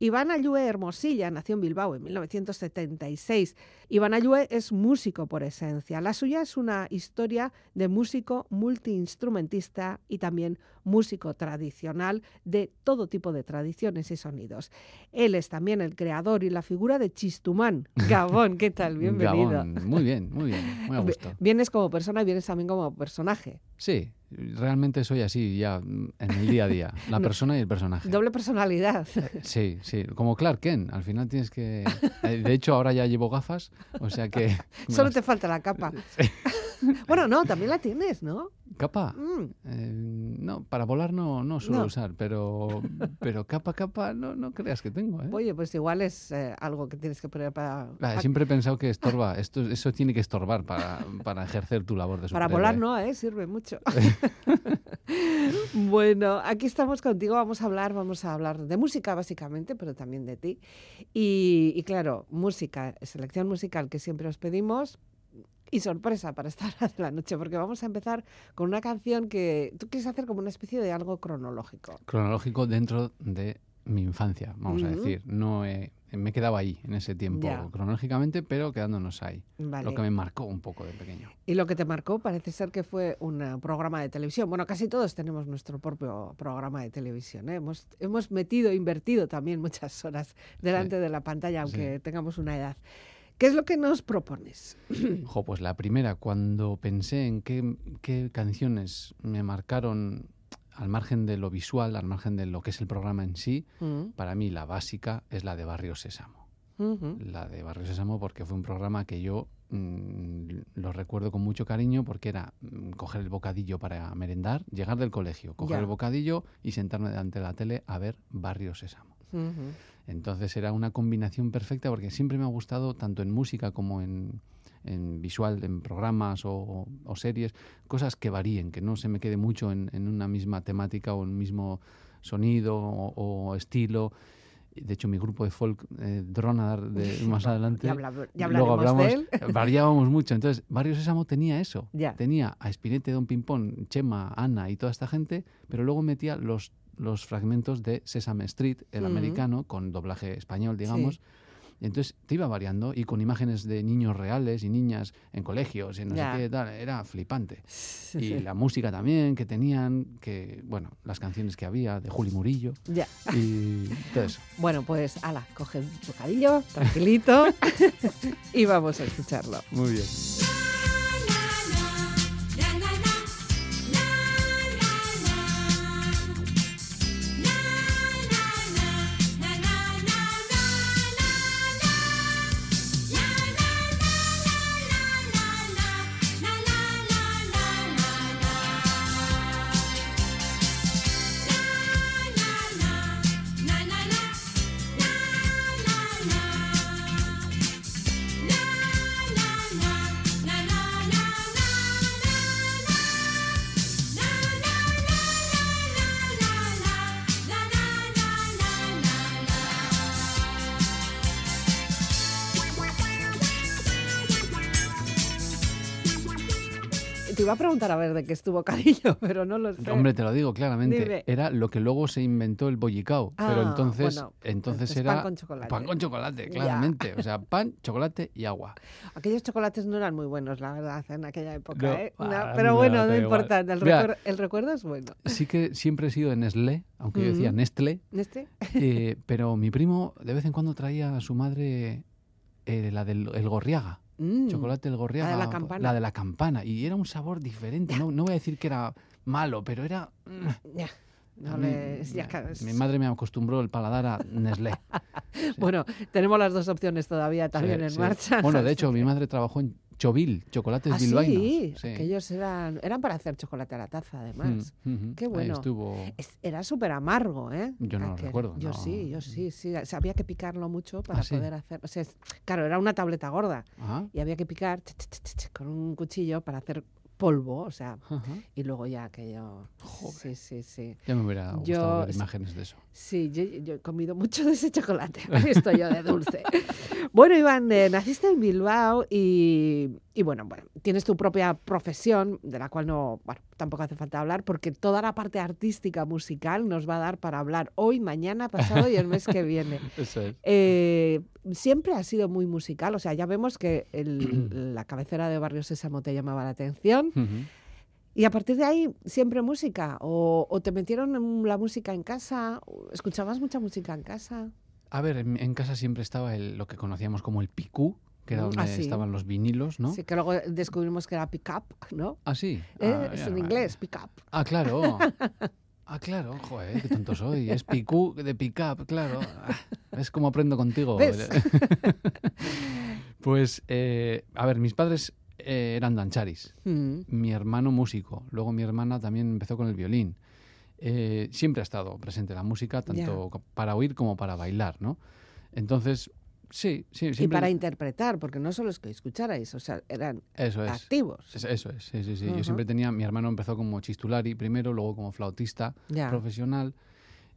Iván Ayue Hermosilla nació en Bilbao en 1976. Iván Ayue es músico por esencia. La suya es una historia de músico multiinstrumentista y también músico tradicional de todo tipo de tradiciones y sonidos. Él es también el creador y la figura de Chistumán. Gabón, ¿qué tal? Bienvenido. Gabón. Muy bien, muy bien, muy a gusto. Vienes como persona y vienes también como personaje. Sí, realmente soy así ya en el día a día, la persona y el personaje. Doble personalidad. Sí, sí, como Clark Kent, al final tienes que... eh, De hecho, ahora ya llevo gafas, o sea que... Solo te falta la capa. Bueno, no, también la tienes, ¿no? ¿Capa? Mm. Eh, no, para volar no, no suelo No. usar, pero, pero capa, capa, no, no creas que tengo, ¿eh? Oye, pues igual es eh, algo que tienes que poner para, Ah, siempre he pensado que estorba, esto, eso tiene que estorbar para, para ejercer tu labor de para volar, no, ¿eh? sirve mucho. bueno, aquí estamos contigo, vamos a hablar, vamos a hablar de música básicamente, pero también de ti. Y, y claro, música, selección musical que siempre os pedimos. Y sorpresa para esta hora de la noche, porque vamos a empezar con una canción que tú quieres hacer como una especie de algo cronológico. Cronológico dentro de mi infancia, vamos a decir. No he- me he quedado ahí en ese tiempo Ya. cronológicamente, pero quedándonos ahí. Vale. Lo que me marcó un poco de pequeño. Y lo que te marcó parece ser que fue un eh, programa de televisión. Bueno, casi todos tenemos nuestro propio programa de televisión. ¿eh? Hemos, hemos metido, invertido también muchas horas delante de la pantalla, aunque tengamos una edad. ¿Qué es lo que nos propones? Jo, pues la primera, cuando pensé en qué, qué canciones me marcaron al margen de lo visual, al margen de lo que es el programa en sí, Mm, para mí la básica es la de Barrio Sésamo. La de Barrio Sésamo porque fue un programa que yo mm, lo recuerdo con mucho cariño porque era mm, coger el bocadillo para merendar, llegar del colegio, coger Ya. el bocadillo y sentarme delante de la tele a ver Barrio Sésamo. Entonces era una combinación perfecta porque siempre me ha gustado, tanto en música como en, en visual, en programas o, o series, cosas que varíen, que no se me quede mucho en, en una misma temática o en un mismo sonido o, o estilo. De hecho, mi grupo de folk, eh, Dronadar, de más adelante, Ya, habla- ya luego de él. variábamos mucho. Entonces, Barrio Sésamo tenía eso. Ya. Tenía a Espinete, Don Pimpón, Chema, Ana y toda esta gente, pero luego metía los, los fragmentos de Sesame Street, el americano, con doblaje español, digamos. Y entonces te iba variando y con imágenes de niños reales y niñas en colegios y no Ya. sé qué tal. Era flipante. Sí, y sí. la música también que tenían, que, bueno, las canciones que había de Juli Murillo Ya. y todo eso. Bueno, pues, ala, coge un bocadillo, tranquilito, y vamos a escucharlo. Muy bien. Iba a preguntar a ver de qué es tu bocadillo, pero no lo sé. Hombre, te lo digo claramente. Dime. Era lo que luego se inventó el bollicao. Ah, pero entonces, bueno, entonces entonces era pan con chocolate. pan con chocolate, Ya. claramente. O sea, pan, chocolate y agua. Aquellos chocolates no eran muy buenos, la verdad, en aquella época. No, ¿eh? No, ah, pero no, bueno, no importa. El, Mira. recuer- el recuerdo es bueno. Sí que siempre he sido de Nestlé, aunque yo decía. Nestlé. ¿Este? eh, pero mi primo de vez en cuando traía a su madre eh, la del el gorriaga. Mm. Chocolate el gorriaga. la campana. La de la campana. Y era un sabor diferente. No, no voy a decir que era malo, pero era... mm, Ya. No a mí- les- ya, claro, es- Mi madre me acostumbró el paladar a Nestlé. Bueno, tenemos las dos opciones todavía también Sí, en sí. marcha. Bueno, de hecho, mi madre trabajó en Chovil, chocolates Ah, bilbaínos. sí, Sí. aquellos eran, eran para hacer chocolate a la taza, además. Mm. Qué bueno. estuvo. Es- era súper amargo, ¿eh? Yo no lo recuerdo, Yo no. sí, yo sí, sí. O sea, había que picarlo mucho para ¿Ah, sí? poder hacer. O sea, claro, era una tableta gorda Ajá, y había que picar ch, ch, ch, ch, con un cuchillo para hacer polvo, o sea, y luego ya aquello. Joder. Sí, sí, sí. Ya me hubiera Yo- gustado ver imágenes de eso. Sí, yo, yo he comido mucho de ese chocolate. Estoy yo de dulce. bueno, Iván, eh, naciste en Bilbao y, y bueno, bueno, tienes tu propia profesión, de la cual no, bueno, tampoco hace falta hablar, porque toda la parte artística musical nos va a dar para hablar hoy, mañana, pasado y el mes que viene. Eso es. Eh, siempre ha sido muy musical, o sea, ya vemos que el- la cabecera de Barrio Sésamo te llamaba la atención. Y a partir de ahí, siempre música. O, o te metieron la música en casa, ¿escuchabas mucha música en casa? A ver, en, en casa siempre estaba el, lo que conocíamos como el picú, que era donde ah, sí. estaban los vinilos, ¿no? Sí, que luego descubrimos que era pick up, ¿no? Ah, sí. Eh, Ah, es en inglés, pick up. Ah, claro. Ah, claro, joder, qué tonto soy. Es picú de pick up, claro. Ah, ¿Ves cómo aprendo contigo? ¿Ves? pues, eh, a ver, mis padres eh, eran dancharis. Mm, Mi hermano músico. Luego mi hermana también empezó con el violín. Eh, siempre ha estado presente la música, tanto para oír como para bailar, ¿no? Entonces, sí, sí, Y siempre... para interpretar, porque no solo es que escucharais, o sea, eran Eso es. activos. Es- Eso es, sí, sí, sí. Yo Ujú. siempre tenía, mi hermano empezó como chistulari primero, luego como flautista Ya. profesional.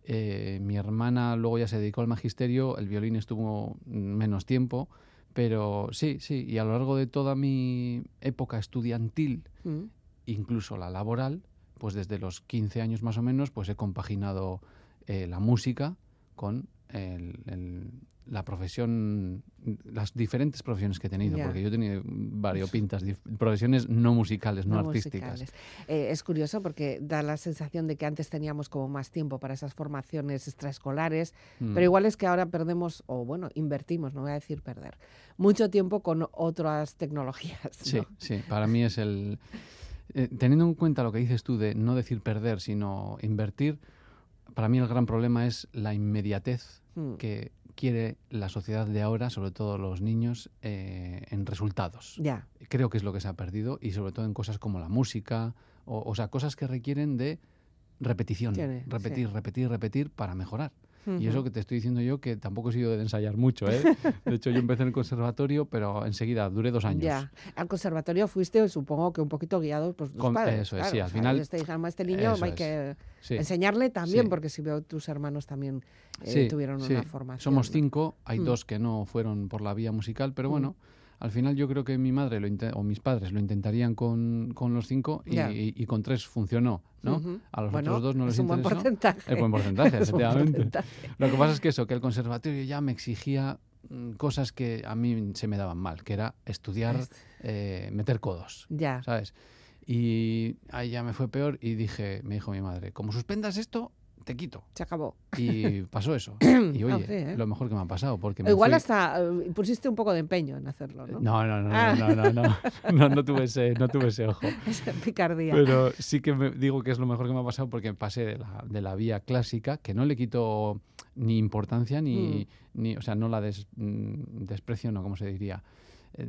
Eh, mi hermana luego ya se dedicó al magisterio, el violín estuvo menos tiempo, pero sí, sí, y a lo largo de toda mi época estudiantil, Mm, incluso la laboral, pues desde los 15 años más o menos, pues he compaginado eh, la música con el- el- la profesión, las diferentes profesiones que he tenido, Ya. porque yo he tenido variopintas, profesiones no musicales, no, no artísticas. musicales. Eh, es curioso porque da la sensación de que antes teníamos como más tiempo para esas formaciones extraescolares, Mm. pero igual es que ahora perdemos, o bueno, invertimos, no voy a decir perder, mucho tiempo con otras tecnologías. Sí, sí, para mí es el... eh, teniendo en cuenta lo que dices tú de no decir perder, sino invertir, para mí el gran problema es la inmediatez Mm, que quiere la sociedad de ahora, sobre todo los niños, eh, en resultados. Ya, Creo que es lo que se ha perdido y sobre todo en cosas como la música, o, o sea, cosas que requieren de repetición, Tiene, repetir, sí. repetir, repetir para mejorar. Y eso que te estoy diciendo yo, que tampoco he sido de ensayar mucho, ¿eh? De hecho, yo empecé en el conservatorio, pero enseguida duré dos años. Ya, al conservatorio fuiste, supongo que un poquito guiado por tus Con- padres. eso es, claro, sí, al o sea, final- te dijeron, este niño hay es, que Sí. enseñarle también, Sí. porque si veo tus hermanos también eh, Sí, tuvieron una formación. Somos cinco, hay Mm. dos que no fueron por la vía musical, pero Mm. Al final yo creo que mi madre lo o mis padres lo intentarían con, con los cinco y, Ya. y- y con tres funcionó, ¿no? A los Bueno, otros dos no les es un buen interesó. porcentaje. Es buen porcentaje, Es un buen efectivamente. porcentaje. Lo que pasa es que eso, que el conservatorio ya me exigía mm, cosas que a mí se me daban mal, que era estudiar, Es- eh, meter codos, Ya, ¿sabes? Y ahí ya me fue peor y dije, me dijo mi madre, como suspendas esto, te quito. se acabó. Y pasó eso. Y oye, Ah, sí, ¿eh? lo mejor que me ha pasado, porque me Igual fui- hasta eh, pusiste un poco de empeño en hacerlo, ¿no? No, no, no, Ah. no, no, no, no, no, no tuve ese, no tuve ese ojo. Esa picardía. Pero sí que me digo que es lo mejor que me ha pasado porque pasé de la, de la vía clásica, que no le quito ni importancia ni, ni o sea, no la des- mm, desprecio, no, ¿cómo se diría? Eh,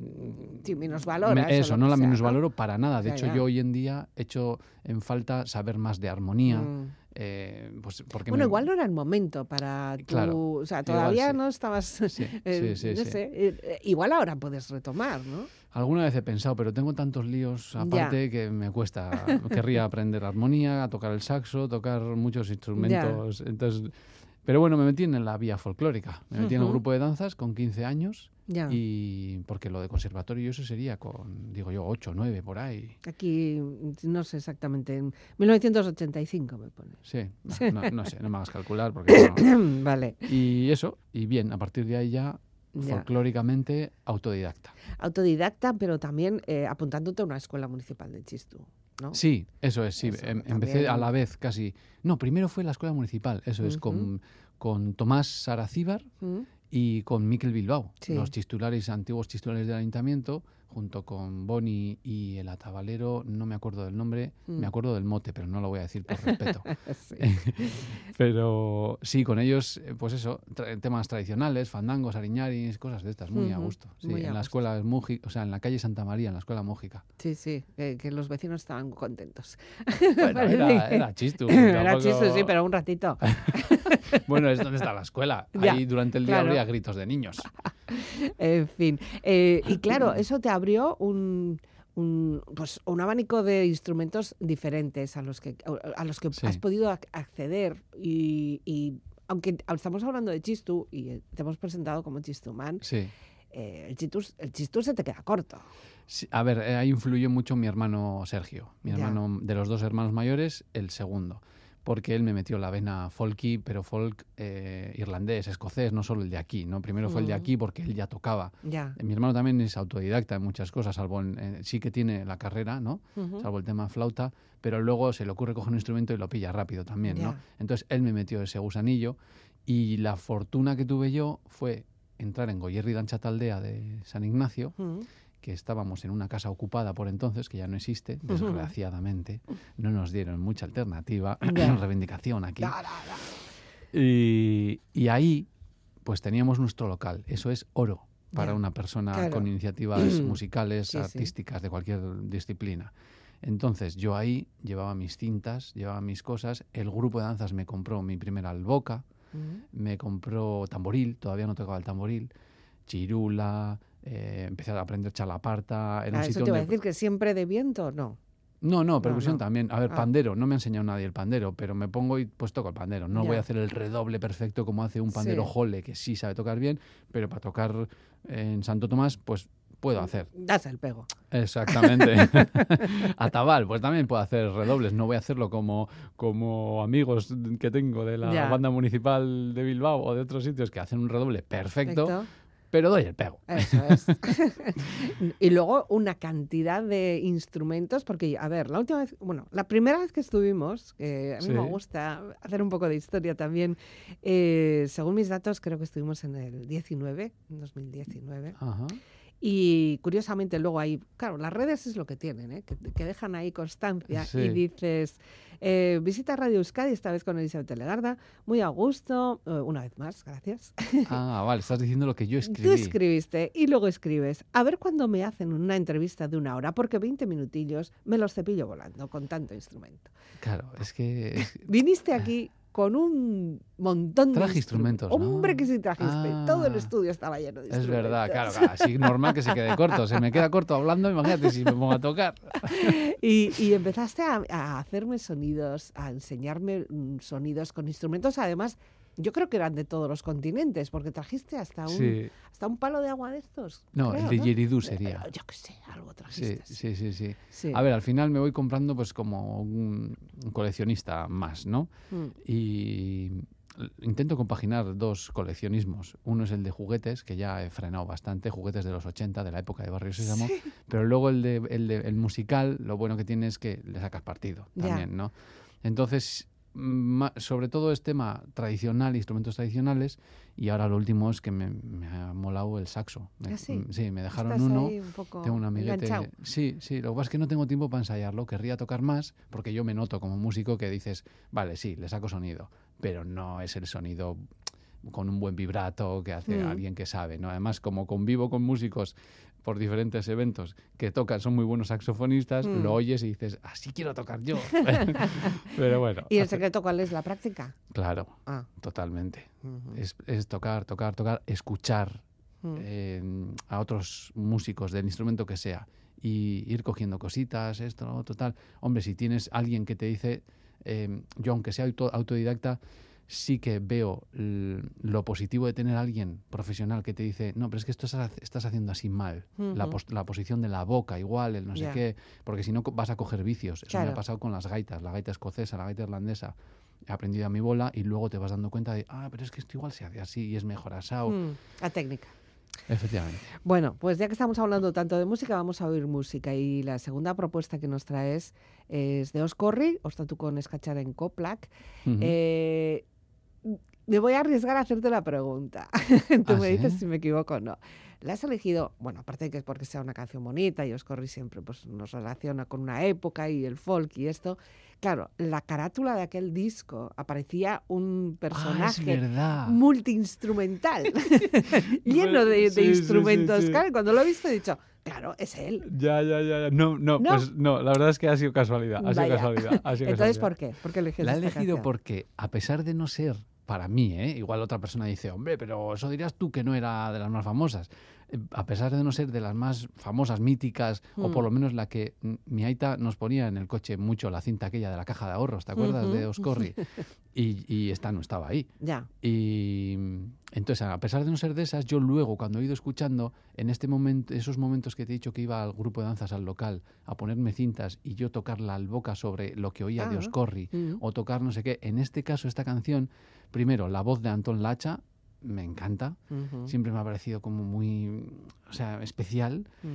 Sí, minusvalora, me- eso, no la sea, ¿no? minusvaloro para nada. De Ya, hecho, ya. yo hoy en día echo en falta saber más de armonía. Mm. Eh, pues porque Bueno, me- igual no era el momento para tu... Claro, o sea, igual todavía sí. no estabas... Sí, eh, sí, no sé, eh, eh, igual ahora puedes retomar, ¿no? Alguna vez he pensado, pero tengo tantos líos aparte que me cuesta. Querría aprender armonía, a tocar el saxo, tocar muchos instrumentos. Entonces, pero bueno, me metí en la vía folclórica. Me metí en el grupo de danzas con 15 años Ya. y porque lo de conservatorio eso sería con, digo yo, 8, 9 por ahí. Aquí, no sé exactamente, en 1985 me pone. Sí, no, no- no sé, no me hagas calcular porque no. vale, Y eso, y bien, a partir de ahí ya, ya. folclóricamente, autodidacta. Autodidacta, pero también eh, apuntándote a una escuela municipal de Chistú, ¿no? Sí, eso es, sí. Eso, em- empecé a la vez casi. No, primero fue la escuela municipal, eso es, con, con Tomás Saracíbar ¿Mm? y con Miquel Bilbao, Sí. los chistulares, antiguos chistulares del ayuntamiento, junto con Boni y el atabalero, no me acuerdo del nombre, Mm. me acuerdo del mote, pero no lo voy a decir por respeto. Sí. pero sí, con ellos, eh, pues eso, tra- temas tradicionales, fandangos, ariñaris, cosas de estas, muy a gusto. Sí, muy a en la escuela Mújica, o sea, en la calle Santa María, en la escuela Mújica. Sí, sí, que, que los vecinos estaban contentos. Bueno, era, era chistu. Era tampoco- chiste, sí, pero un ratito. Bueno, es donde está la escuela. Ya, Ahí durante el día claro. habría gritos de niños. En fin. Eh, y claro, eso te abrió un, un, pues, un abanico de instrumentos diferentes a los que, a los que Sí. has podido ac- acceder. Y, y aunque estamos hablando de Chistu y eh, te hemos presentado como Chistuman, Sí, eh, el, chistús, el chistús se te queda corto. Sí, a ver, ahí influyó mucho mi hermano Sergio, mi Ya. hermano de los dos hermanos mayores, el segundo, porque él me metió la vena folky, pero folk eh, irlandés, escocés, no solo el de aquí, ¿no? Primero fue el de Mm. aquí porque él ya tocaba. Ya. Mi hermano también es autodidacta en muchas cosas, salvo en, sí que tiene la carrera, ¿no? Salvo el tema flauta, pero luego se le ocurre coger un instrumento y lo pilla rápido también, ¿no? Entonces él me metió ese gusanillo y la fortuna que tuve yo fue entrar en Goyerri Dancha Taldea de San Ignacio. Que estábamos en una casa ocupada por entonces, que ya no existe, desgraciadamente. No nos dieron mucha alternativa, reivindicación aquí. Y, y ahí, pues teníamos nuestro local. Eso es oro para una persona claro. con iniciativas musicales, Sí, sí. artísticas, de cualquier disciplina. Entonces, yo ahí llevaba mis cintas, llevaba mis cosas. El grupo de danzas me compró mi primera alboca, Mm. me compró tamboril, todavía no tocaba el tamboril, chirula, eh, empecé a aprender chalaparta. Era Ah, un eso sitio te iba a decir que siempre de viento, no. no, no, percusión no. también. A ver, Ah. pandero, no me ha enseñado nadie el pandero, pero me pongo y pues toco el pandero. No Ya. voy a hacer el redoble perfecto como hace un pandero Sí. jole, que sí sabe tocar bien, pero para tocar en Santo Tomás, pues puedo hacer. Das el pego. Exactamente. Atabal, pues también puedo hacer redobles. No voy a hacerlo como, como amigos que tengo de la Ya. banda municipal de Bilbao o de otros sitios que hacen un redoble perfecto, Perfecto. Pero doy el pego. Eso es. y luego una cantidad de instrumentos, porque, a ver, la última vez, bueno, la primera vez que estuvimos, que a mí Sí. me gusta hacer un poco de historia también, eh, según mis datos, creo que estuvimos en el 19, en 2019. Ajá. Y curiosamente luego ahí, claro, las redes es lo que tienen, ¿eh? que, que dejan ahí constancia Sí. y dices, eh, visita Radio Euskadi, esta vez con Elizabeth Legarda, muy a gusto, eh, una vez más, gracias. Ah, vale, estás diciendo lo que yo escribí. Tú escribiste y luego escribes, a ver cuándo me hacen una entrevista de una hora, porque 20 minutillos me los cepillo volando con tanto instrumento. Claro, es que Viniste aquí con un montón de Traje instrumentos, ¿no? Hombre, que sí trajiste. Todo el Ah. estudio estaba lleno de Es instrumentos. verdad, claro, claro, así normal que se quede corto. Se me queda corto hablando, imagínate si me pongo a tocar. Y, y empezaste a, a hacerme sonidos, a enseñarme mm, sonidos con instrumentos, además, yo creo que eran de todos los continentes, porque trajiste hasta un, Sí. hasta un palo de agua de estos. No, creo, el de ¿no? Yeridú Eh, sería. Yo qué sé, algo Sí, trajiste. sí, sí, sí. Sí. A ver, al final me voy comprando pues como un coleccionista más, ¿no? Mm. Y intento compaginar dos coleccionismos. Uno es el de juguetes, que ya he frenado bastante, juguetes de los 80, de la época de Barrio Sésamo, pero luego el, de, el, de- el musical, lo bueno que tiene es que le sacas partido también, ¿no? Entonces, sobre todo es tema tradicional, instrumentos tradicionales, y ahora lo último es que me, me ha molado el saxo. Me, ¿Ah, sí? sí, me dejaron Estás uno. un Tengo un amiguete. enganchado. Sí, sí, lo que pasa es que no tengo tiempo para ensayarlo. Querría tocar más, porque yo me noto como músico que dices, vale, sí, le saco sonido, pero no es el sonido con un buen vibrato que hace Mm. alguien que sabe, ¿no? Además, como convivo con músicos por diferentes eventos que tocan, son muy buenos saxofonistas, Mm. lo oyes y dices, así quiero tocar yo. pero bueno, ¿Y el hace- secreto cuál es? ¿La práctica? claro, Ah. totalmente. Es, es tocar, tocar, tocar, escuchar mm. eh, a otros músicos del instrumento que sea y ir cogiendo cositas, esto, lo otro, tal. Hombre, si tienes alguien que te dice, eh, yo aunque sea auto- autodidacta, sí que veo lo positivo de tener a alguien profesional que te dice, no, pero es que esto estás, haciendo así mal. la, la posición de la boca, igual, el no sé qué, porque si no vas a coger vicios. Eso me ha pasado con las gaitas, la gaita escocesa, la gaita irlandesa. He aprendido a mi bola y luego te vas dando cuenta de, ah, pero es que esto igual se hace así y es mejor asado. Mm, La técnica. Efectivamente. Bueno, pues ya que estamos hablando tanto de música, vamos a oír música. Y la segunda propuesta que nos traes es de Oscorri, Ostatu con Escachar en Coplac. Ujú. Eh, me voy a arriesgar a hacerte la pregunta. Tú ¿Ah, me dices sí? si me equivoco o no. La has elegido, bueno, aparte de que es porque sea una canción bonita y Oscorri siempre pues, nos relaciona con una época y el folk y esto. Claro, la carátula de aquel disco aparecía un Ah, personaje verdad. multiinstrumental, lleno de, de Sí, instrumentos. sí. Claro, cuando lo he visto he dicho, claro, es él. Ya, ya, ya. No, no, ¿No? pues no, la verdad es que ha sido casualidad. Ha sido casualidad. ha sido Entonces, casualidad. ¿por qué? ¿Por qué La he elegido canción? porque, a pesar de no ser para mí, ¿eh? igual otra persona dice, hombre, pero eso dirías tú que no era de las más famosas. Eh, A pesar de no ser de las más famosas, míticas, o por Mm. lo menos la que mi aita nos ponía en el coche mucho la cinta aquella de la caja de ahorros, ¿te acuerdas de. Oscorri? Y, y, esta no estaba ahí. Ya. Y entonces, a pesar de no ser de esas, yo luego, cuando he ido escuchando, en este momento, esos momentos que te he dicho que iba al grupo de danzas al local a ponerme cintas y yo tocar la alboca sobre lo que oía de Ah. Oscorri Mm. o tocar no sé qué, en este caso, esta canción, primero, la voz de Antón Lacha me encanta. Ujú. Siempre me ha parecido como muy, o sea, especial. Mm.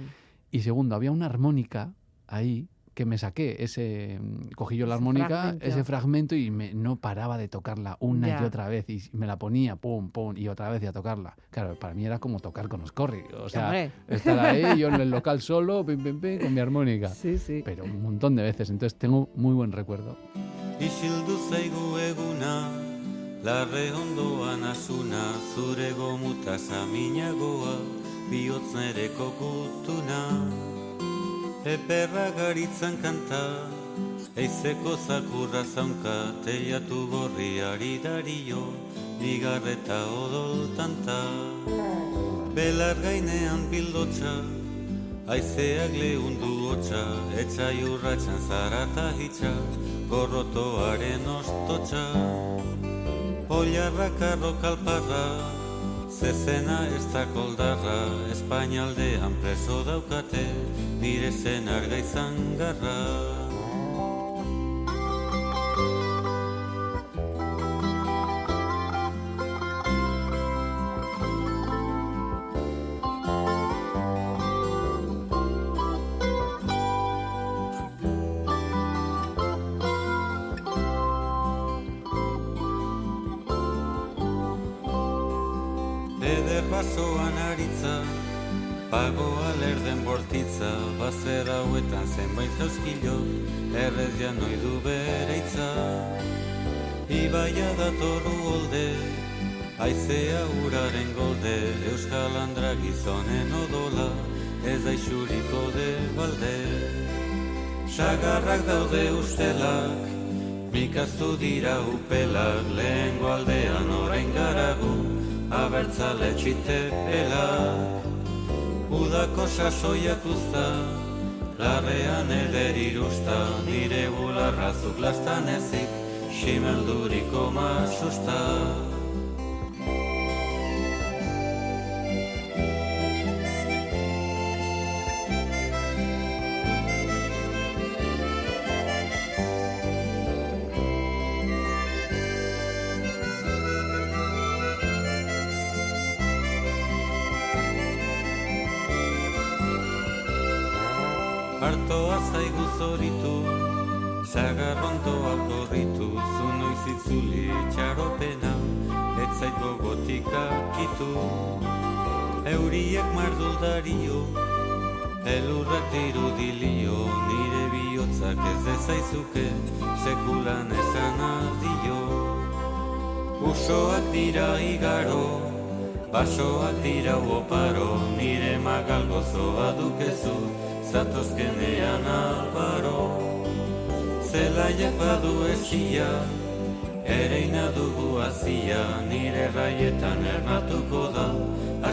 Y segundo, había una armónica ahí que me saqué ese mm, cogí yo la Ese armónica, fragmento. ese fragmento y me, no paraba de tocarla una Ya. y otra vez y me la ponía pum pum y otra vez y a tocarla. Claro, para mí era como tocar con Oscorri, o sea, Hombre. estar ahí yo en el local solo, pim, pim, pim, con mi armónica. Sí, sí. Pero un montón de veces, entonces tengo muy buen recuerdo. Larre ondoan asuna, zure gomuta saminagoa, bihotz nere kokutuna. Eperra garitzan kanta, eizeko zakurra zaunka, teiatu gorriari dario, bigarreta odol tanta. Belar gainean bildotxa, Aizeak lehundu hotxa, etxai urratxan zarata hitxa, gorrotoaren ostotxa. Oiarrak arro kalparra, zezena ez da koldarra, Espainaldean preso daukate, nire zen arga izan garra. Aizea uraren golde, euskal andra gizonen odola, ez da isuriko de balde. Sagarrak daude ustelak, mikaztu dira upelak, lehen aldean orain garagu, abertzale txitepelak. Udako sasoiak uzta, larrean eder irusta, nire bularrazuk lastan ezik, simelduriko masusta. Euriak marduldario, elurrak dirudilio, nire bihotzak ez ezaizuke, sekulan esan adio. Usoak dira igaro, basoak dira oparo, nire magal gozoa dukezu, zatozkenean albaro. Zelaiak badu esia, ereina dugu azia, nire raietan ernatuko da,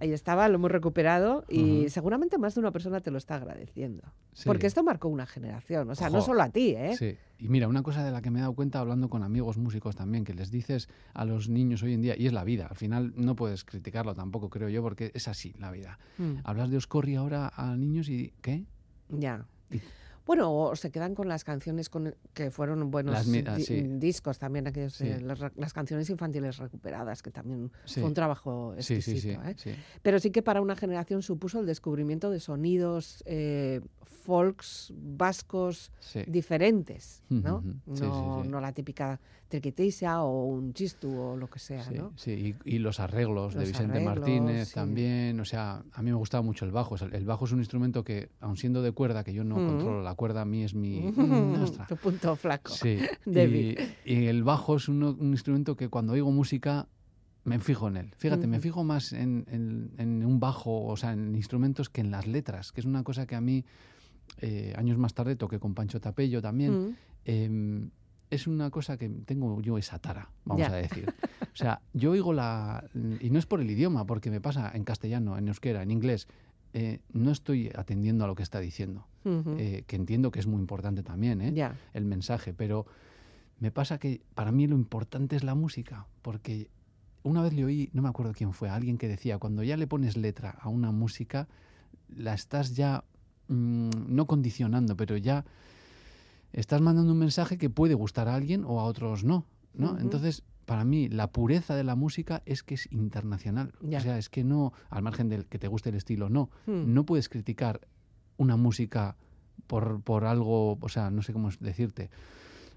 Ahí estaba, lo hemos recuperado y seguramente más de una persona te lo está agradeciendo. Sí. Porque esto marcó una generación, o sea, no solo a ti, ¿eh? Sí, y mira, una cosa de la que me he dado cuenta hablando con amigos músicos también, que les dices a los niños hoy en día, y es la vida, al final no puedes criticarlo tampoco, creo yo, porque es así la vida. Mm, Hablas de Oscorri ahora a niños y ¿qué? ya. Y- Bueno, o se quedan con las canciones con, que fueron buenos Las ah, sí. discos también, aquellos, Sí. eh, las, canciones infantiles recuperadas, que también Sí. fue un trabajo exquisito. ¿eh? Pero sí que para una generación supuso el descubrimiento de sonidos eh, folks vascos diferentes, ¿no? No, la típica triquitisa o un chistu o lo que sea, Sí, ¿no? sí, y, y los arreglos de Vicente arreglos, Martínez también, o sea, a mí me gustaba mucho el bajo. o sea, el bajo es un instrumento que, aun siendo de cuerda, que yo no controlo la cuerda, a mí es mi... mm, tu punto flaco. Sí, Débil. y, y el bajo es uno- un instrumento que cuando oigo música me fijo en él. Fíjate, me fijo más en, en- en un bajo, o sea, en instrumentos que en las letras, que es una cosa que a mí, eh, años más tarde, toqué con Pancho Tapello también. Mm. em, es una cosa que tengo yo esa tara, vamos Ya. a decir. O sea, yo oigo la... Y no es por el idioma, porque me pasa en castellano, en euskera, en inglés. Eh, no estoy atendiendo a lo que está diciendo, eh, que entiendo que es muy importante también, ¿eh? El mensaje, pero me pasa que para mí lo importante es la música, porque una vez le oí, no me acuerdo quién fue, alguien que decía, cuando ya le pones letra a una música, la estás ya mm, no condicionando, pero ya estás mandando un mensaje que puede gustar a alguien o a otros no, ¿no? Entonces, para mí, la pureza de la música es que es internacional. Ya. O sea, es que no, al margen del que te guste el estilo, no. Mm. No puedes criticar una música por, por algo, o sea, no sé cómo decirte,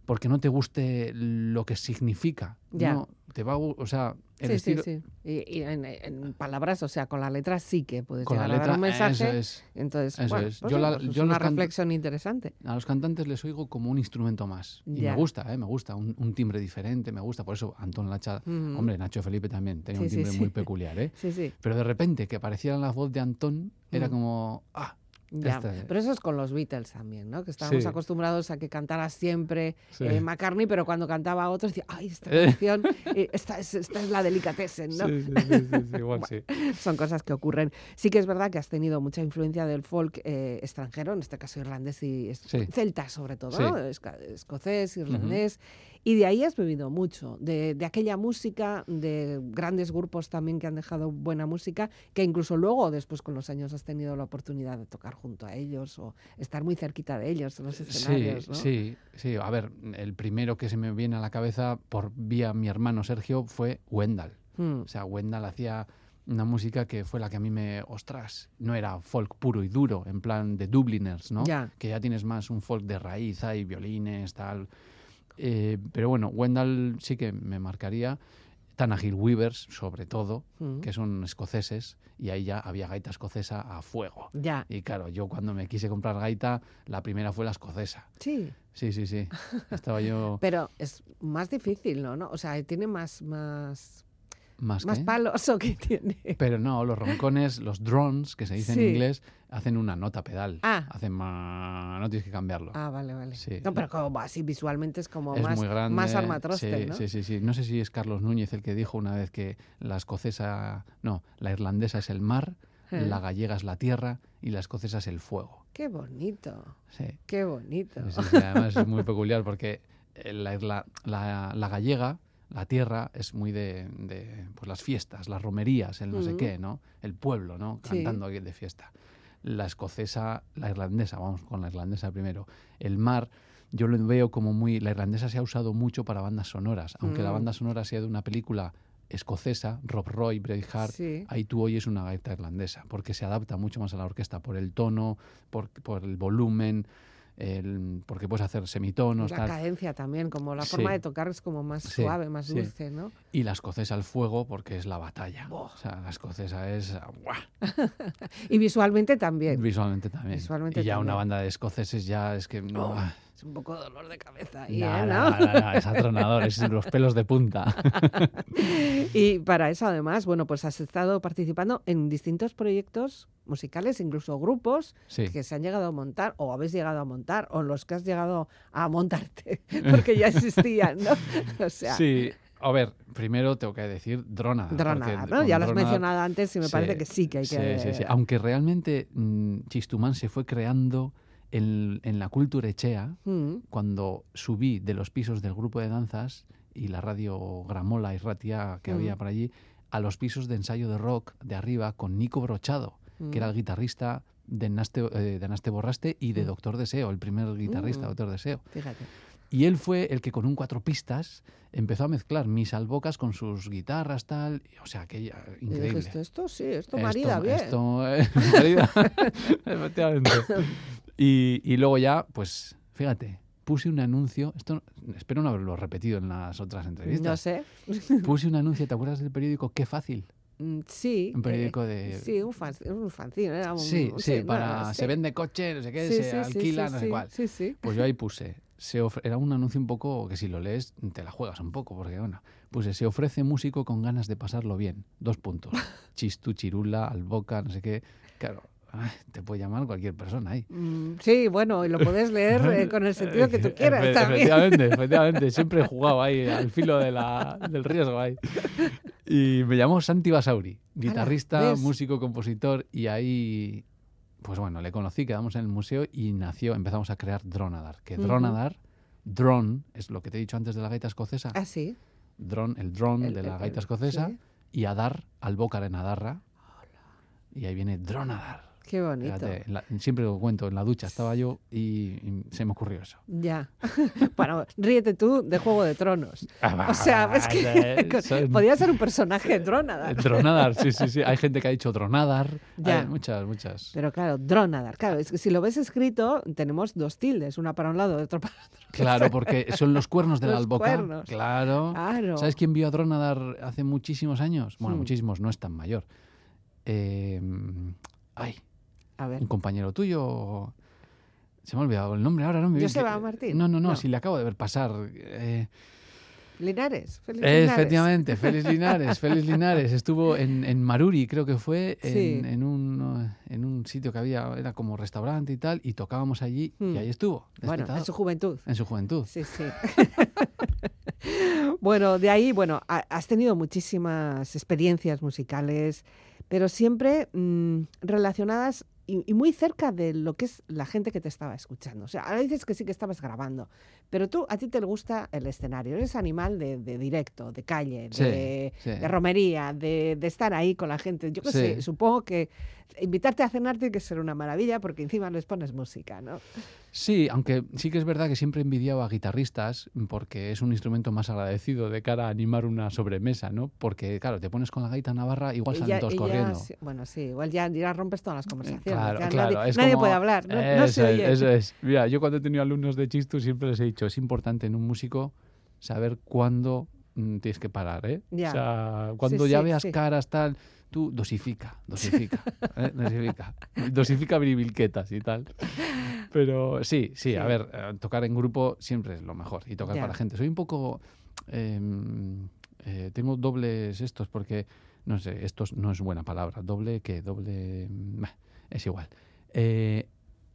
porque no te guste lo que significa. Ya. No, te va o sea, el Sí, estilo... sí, sí. Y, y en, en palabras, o sea, con la letra sí que puedes Con la llegar a dar letra, un mensaje. eso es. Entonces, eso bueno, es. pues Yo sí, la- pues es una reflexión interesante. A los cantantes les oigo como un instrumento más. Y Ya. me gusta, ¿eh? me gusta. Un, un timbre diferente, me gusta. Por eso Antón Lacha, hombre, Nacho Felipe también, tenía Sí, un timbre sí. muy peculiar, ¿eh? Sí, sí. Pero de repente que apareciera la voz de Antón, era como, ah, Ya. Este- Pero eso es con los Beatles también, ¿no? Que estábamos Sí. acostumbrados a que cantara siempre Sí. eh, McCartney, pero cuando cantaba otro decía, ay, esta Eh. canción, eh, esta, es, esta es la delicatessen, ¿no? sí, sí, sí, igual sí. Son cosas que ocurren. Sí que es verdad que has tenido mucha influencia del folk eh, extranjero, en este caso irlandés y celta sobre todo. ¿no? Escocés, irlandés. Y de ahí has bebido mucho, de, de aquella música, de grandes grupos también que han dejado buena música, que incluso luego, después con los años, has tenido la oportunidad de tocar junto a ellos o estar muy cerquita de ellos en los Sí, escenarios, ¿no? sí, sí. A ver, el primero que se me viene a la cabeza por vía mi hermano Sergio fue Wendell. Mm, O sea, Wendell hacía una música que fue la que a mí me, ostras, no era folk puro y duro, en plan de Dubliners, ¿no? Ya. Que ya tienes más un folk de raíz, hay violines, tal. Eh, pero bueno, Wendell sí que me marcaría. Tanagil Weavers, sobre todo, mm. que son escoceses, y ahí ya había gaita escocesa a fuego. Ya, Y claro, yo cuando me quise comprar gaita, la primera fue la escocesa. sí. Sí, sí, sí. Estaba yo Pero es más difícil, ¿no? ¿no? O sea, tiene más, más, más más que... tiene. Pero no, los roncones, los drones, que se dice Sí. en inglés, hacen una nota pedal. Ah. Hacen más... No tienes que cambiarlo. Ah, vale, vale. Sí. No, pero como así visualmente es como es más, muy grande. más armatroste, sí, ¿no? sí, sí, sí. No sé si es Carlos Núñez el que dijo una vez que la escocesa... No, la irlandesa es el mar, Eh. la gallega es la tierra y la escocesa es el fuego. Qué bonito, Sí. qué bonito. Sí, además es muy peculiar porque eh, la, la- la gallega, la tierra, es muy de, de, pues las fiestas, las romerías, el no sé Ujú. qué, ¿no? El pueblo, ¿no? Sí. Cantando aquí de fiesta. La escocesa, la irlandesa, vamos con la irlandesa primero. El mar, yo lo veo como muy... La irlandesa se ha usado mucho para bandas sonoras, aunque la Mm. banda sonora sea de una película escocesa, Rob Roy, Braveheart, Sí. ahí tú oyes una gaita irlandesa, porque se adapta mucho más a la orquesta por el tono, por, por el volumen, el- porque puedes hacer semitonos, La tal. cadencia también, como la forma Sí. de tocar es como más Sí, suave, más sí. dulce, ¿no? Y la escocesa al fuego, porque es la batalla. Buah. O sea, la escocesa es ¡buah! Y visualmente también. visualmente también. Visualmente y ya una también. banda de escoceses ya es que... Oh. Es un poco dolor de cabeza ahí, Nah, ¿eh? ¿no? nah, nah, es atronador, es los pelos de punta. Y para eso, además, bueno, pues has estado participando en distintos proyectos musicales, incluso grupos Sí. que se han llegado a montar o habéis llegado a montar o los que has llegado a montarte porque ya existían, ¿no? O sea, Sí, a ver, primero tengo que decir. Dronada, porque ¿no? Ya lo has mencionado antes y me Sí, parece que sí que hay sí, que... sí, sí. Aunque realmente mm, Chistumán se fue creando en, en la cultura echea, Mm, cuando subí de los pisos del grupo de danzas y la radio Gramola y Ratia que Mm. había por allí, a los pisos de ensayo de rock de arriba con Nico Brochado, que era mm. el guitarrista de Naste, eh, de Naste Borraste y de Mm. Doctor Deseo, el primer guitarrista Mm. Doctor Deseo. Fíjate. Y él fue el que con un cuatro pistas empezó a mezclar mis albocas con sus guitarras, tal. O sea, que increíble. dijiste, esto sí, esto marida bien. Esto, eh, marida, efectivamente. Y, y luego ya, pues, fíjate, puse un anuncio, esto espero no haberlo repetido en las otras No entrevistas. sé. Puse un anuncio, ¿te acuerdas del periódico Qué Fácil? Mm, Sí. Un eh, periódico de... Sí, un, fan, un fanzine. Era un, sí, sí, no, para... no Se sé. vende coche, no sé qué, Sí, se sí, alquila, no sé cuál. Sí, sí. Pues yo ahí puse, se ofre- era un anuncio un poco que si lo lees te la juegas un poco, porque bueno, Pues se ofrece músico con ganas de pasarlo bien. Dos puntos. Chistu, chirula, alboca, no sé qué. Claro, ay, te puede llamar cualquier persona ahí. Mm, Sí, bueno, y lo puedes leer eh, con el sentido que tú quieras Efe- también. Efectivamente, efectivamente. Siempre he jugado ahí al filo de la- del riesgo ahí. Y me llamó Santi Basauri, guitarrista, músico, compositor, y ahí, pues bueno, le conocí, quedamos en el museo y nació, empezamos a crear Dronadar. Que. Dronadar, drone, es lo que te he dicho antes de la gaita escocesa. Ah, sí. Drone, el drone El- de la el- gaita escocesa. sí. Y Adar, albócar en Adarra. Y ahí viene Dronadar. Qué bonito. Fíjate, en la- siempre lo cuento, en la ducha estaba yo y, y se me ocurrió eso. Ya. bueno, ríete tú de Juego de Tronos. Ah, O sea, es que podía ser un personaje Dronadar. Dronadar, sí, sí, sí. Hay gente que ha dicho Dronadar. Ya. Hay muchas, muchas. Pero claro, Dronadar. Claro, es que si lo ves escrito, tenemos dos tildes, una para un lado y otra para otro. Claro, porque son los cuernos de la Los alboca. cuernos. Claro. Claro. ¿Sabes quién vio a Dronadar hace muchísimos años? Bueno, Hmm. muchísimos, no es tan mayor. Eh, ay, A ver. un compañero tuyo. Se me ha olvidado el nombre ahora, ¿no? Me Joseba Martín. No, no, no, No. si le acabo de ver pasar. Eh, Linares. Félix Linares. Efectivamente, Félix Linares, Félix Linares estuvo en, en Maruri, creo que fue, en, Sí. en un, eh, en un sitio que había, era como restaurante y tal, y tocábamos allí Hmm. y ahí estuvo, Bueno, en su juventud. en su juventud. Sí, sí. bueno, de ahí, bueno, ha- has tenido muchísimas experiencias musicales, pero siempre mm, relacionadas y, y muy cerca de lo que es la gente que te estaba escuchando. O sea, ahora dices que sí que estabas grabando, pero tú, a ti te gusta el escenario, eres animal de, de directo, de calle, Sí, de, sí. de romería, de, de estar ahí con la gente. Yo qué Sí. sé, supongo que invitarte a cenar tiene que ser una maravilla porque encima les pones música, ¿no? Sí, aunque sí que es verdad que siempre he envidiado a guitarristas porque es un instrumento más agradecido de cara a animar una sobremesa, ¿no? Porque, claro, te pones con la gaita navarra, igual salen ya- todos ya corriendo. bueno, sí, igual ya, ya rompes todas las conversaciones. Claro, ya claro, nadie es nadie como- puede hablar, no, no eso, se es, oye. eso es. Mira, yo cuando he tenido alumnos de Chistu siempre les he dicho, es importante en un músico saber cuándo mm, tienes que parar, ¿eh? Ya. O sea, cuando Sí, ya sí, veas sí. caras tal, tú dosifica, dosifica, ¿eh? dosifica, dosifica biribilquetas y tal. Pero sí, sí, a ver, eh, tocar en grupo siempre es lo mejor y tocar Ya. para gente. Soy un poco, em, eh, tengo dobles estos porque, no sé, estos no es buena palabra, doble que doble, mm, bah, es igual.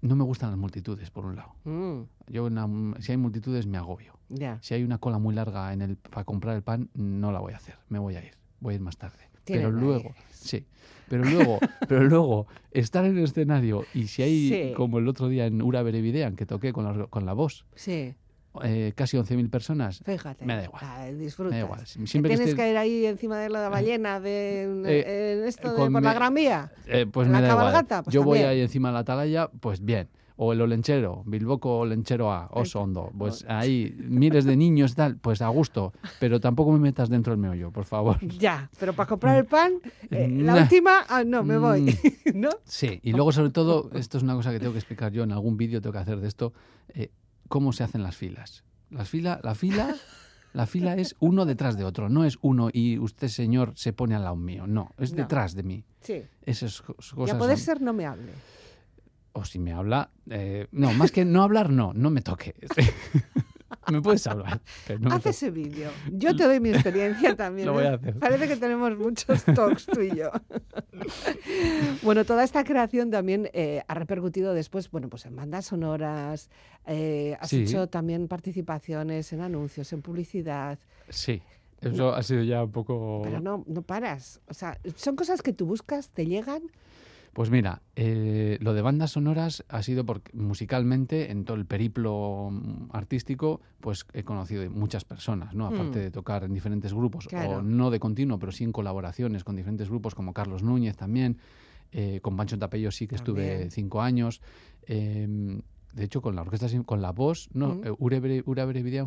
No me gustan las multitudes, por un lado. Mm, Yo, una- si hay multitudes, me agobio. Si hay una cola muy larga en el, para comprar el pan, no la voy a hacer. Me voy a ir. Voy a ir más tarde. Pero luego, sí. Pero luego, pero luego, estar en el escenario y si hay, Sí. como el otro día en Ura Berevidean, que toqué con la, con la voz, Sí, eh, casi 11.000 personas, fíjate. Me da igual. Ah, me da igual. Que tienes esté- que ir ahí encima de la ballena de, Eh, en esto de por la Gran Vía. Eh, pues ¿La me da igual. cabalgata? Pues Yo voy ahí encima de la atalaya, pues bien. O el Olenchero, Bilboco Olenchero A, Oso Ay, Hondo. Pues ahí, miles de niños y tal, pues a gusto. Pero tampoco me metas dentro del meollo, por favor. Ya, pero para comprar el pan, eh, la última, ah, no, me voy. Mm. ¿No? Sí, y luego sobre todo, esto es una cosa que tengo que explicar yo en algún vídeo, tengo que hacer de esto, eh, cómo se hacen las filas. Las fila, la fila, la fila es uno detrás de otro, no es uno y usted señor se pone al lado mío, no, es No. detrás de mí. Sí. Esas co- cosas. Ya puede son- ser no me hable. O si me habla, eh, no, más que no hablar, no, no me toque. me puedes hablar. no Haz ese vídeo. Yo te doy mi experiencia también. Lo voy ¿eh? a hacer. Parece que tenemos muchos talks tú y yo. bueno, toda esta creación también eh, ha repercutido después, bueno, pues en bandas sonoras, eh, has Sí. hecho también participaciones en anuncios, en publicidad, Sí, eso ha sido ya un poco... pero no, no paras. O sea, son cosas que tú buscas, te llegan. Pues mira, eh, lo de bandas sonoras ha sido porque musicalmente, en todo el periplo mm, artístico, pues he conocido muchas personas, ¿no? Aparte Mm. de tocar en diferentes grupos, Claro. o no de continuo, pero sí en colaboraciones con diferentes grupos, como Carlos Núñez también, eh, con Pancho Tapello sí que estuve cinco años. eh, de hecho, con la orquesta, con la voz, no, Mm. eh, Ure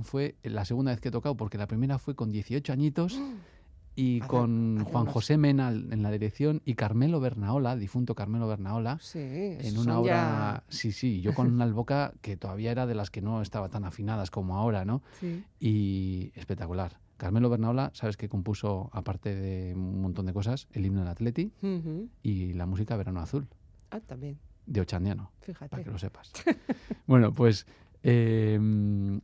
fue la segunda vez que he tocado, porque la primera fue con 18 añitos y Hace- con hace Juan unos- José Mena en la dirección y Carmelo Bernaola, difunto Carmelo Bernaola, Sí, en esos una son obra, ya- sí, sí, yo con una alboca que todavía era de las que no estaba tan afinadas como ahora, ¿no? Sí. Y espectacular. Carmelo Bernaola, sabes que compuso, aparte de un montón de cosas, el himno del Atleti Ujú. y la música Verano Azul, Ah, también, de Ochandiano, fíjate. para que lo sepas. bueno, pues Eh,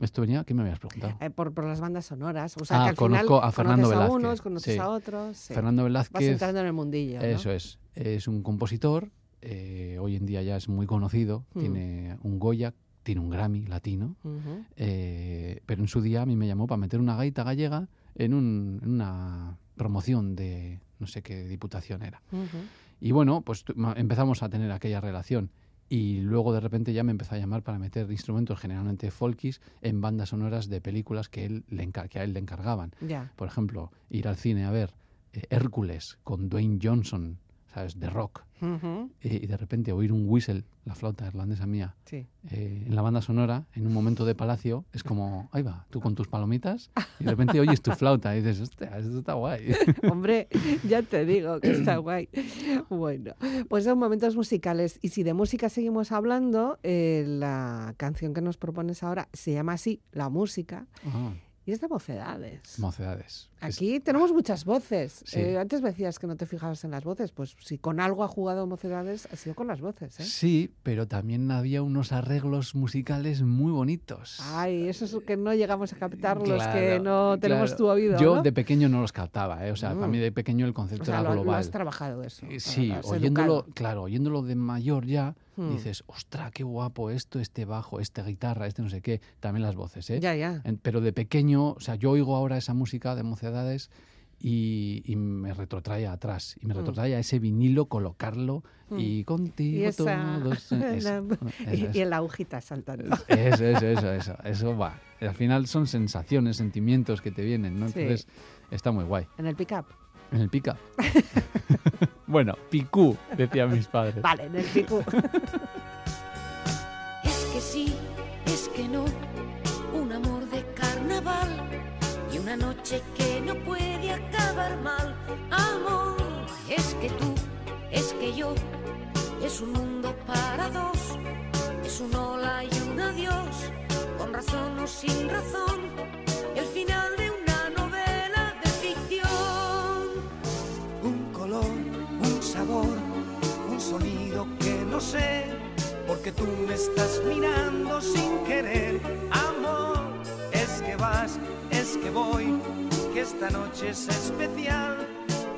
esto venía, ¿qué me habías preguntado? Eh, por, por las bandas sonoras. O sea, Ah, que al conozco final a Fernando conoces a Velázquez, unos, conoces sí. a otros. sí. Fernando Vas Velázquez. entrando en el mundillo. ¿no? Eso es. Es un compositor. eh, hoy en día ya es muy conocido. Mm. Tiene un Goya, tiene un Grammy latino. Eh, pero en su día a mí me llamó para meter una gaita gallega en, un- en una promoción de no sé qué diputación era. Y bueno, pues empezamos a tener aquella relación. Y luego de repente ya me empezó a llamar para meter instrumentos generalmente folkis en bandas sonoras de películas que, él le que a él le encargaban. Por ejemplo, ir al cine a ver eh, Hércules con Dwayne Johnson, ¿sabes? De rock. Eh, y de repente oír un whistle, la flauta irlandesa mía, Sí. eh, en la banda sonora, en un momento de palacio, es como, ahí va, tú con tus palomitas, y de repente oyes tu flauta y dices, hostia, esto está guay. Hombre, ya te digo que está guay. Bueno, pues son momentos musicales. Y si de música seguimos hablando, eh, la canción que nos propones ahora se llama así, La Música, Ah, y es de mocedades. mocedades. Es- Aquí tenemos muchas voces. Sí. Eh, antes me decías que no te fijabas en las voces. Pues si con algo ha jugado Mocedades, ha sido con las voces. ¿eh? Sí, pero también había unos arreglos musicales muy bonitos. Ay, eso es lo que no llegamos a captar los que Claro, no tenemos claro. tu oído. Yo ¿no? de pequeño no los captaba, ¿eh? o sea, para Mm. mí de pequeño el O concepto sea, era lo, lo global. has trabajado eso. Eh, Sí, oyéndolo, educado. claro, oyéndolo de mayor ya, Hmm. dices, ostra, qué guapo esto, este bajo, esta guitarra, este no sé qué, también las voces, ¿eh? Ya, ya. Pero de pequeño, o sea, yo oigo ahora esa música de mocedades y, y me retrotrae atrás. Y me Mm. retrotrae a ese vinilo, colocarlo Mm. y contigo Y esa- todos. eso, la- eso, Y, y en la agujita saltando. eso, eso, eso, eso, eso va. Al final son sensaciones, sentimientos que te vienen, ¿no? Sí. Entonces está muy guay. En el pick-up. En el pica. bueno, picú, decían mis padres. Vale, en el pico. Es que sí, es que no, un amor de carnaval una noche que no puede acabar mal. Amor, es que tú, es que yo, es un mundo para dos, es un hola y un adiós, con razón o sin razón, el final de una novela de ficción. un color, un sabor, un sonido que no sé, porque tú me estás mirando sin querer. Amor, que vas, es que voy, que esta noche es especial.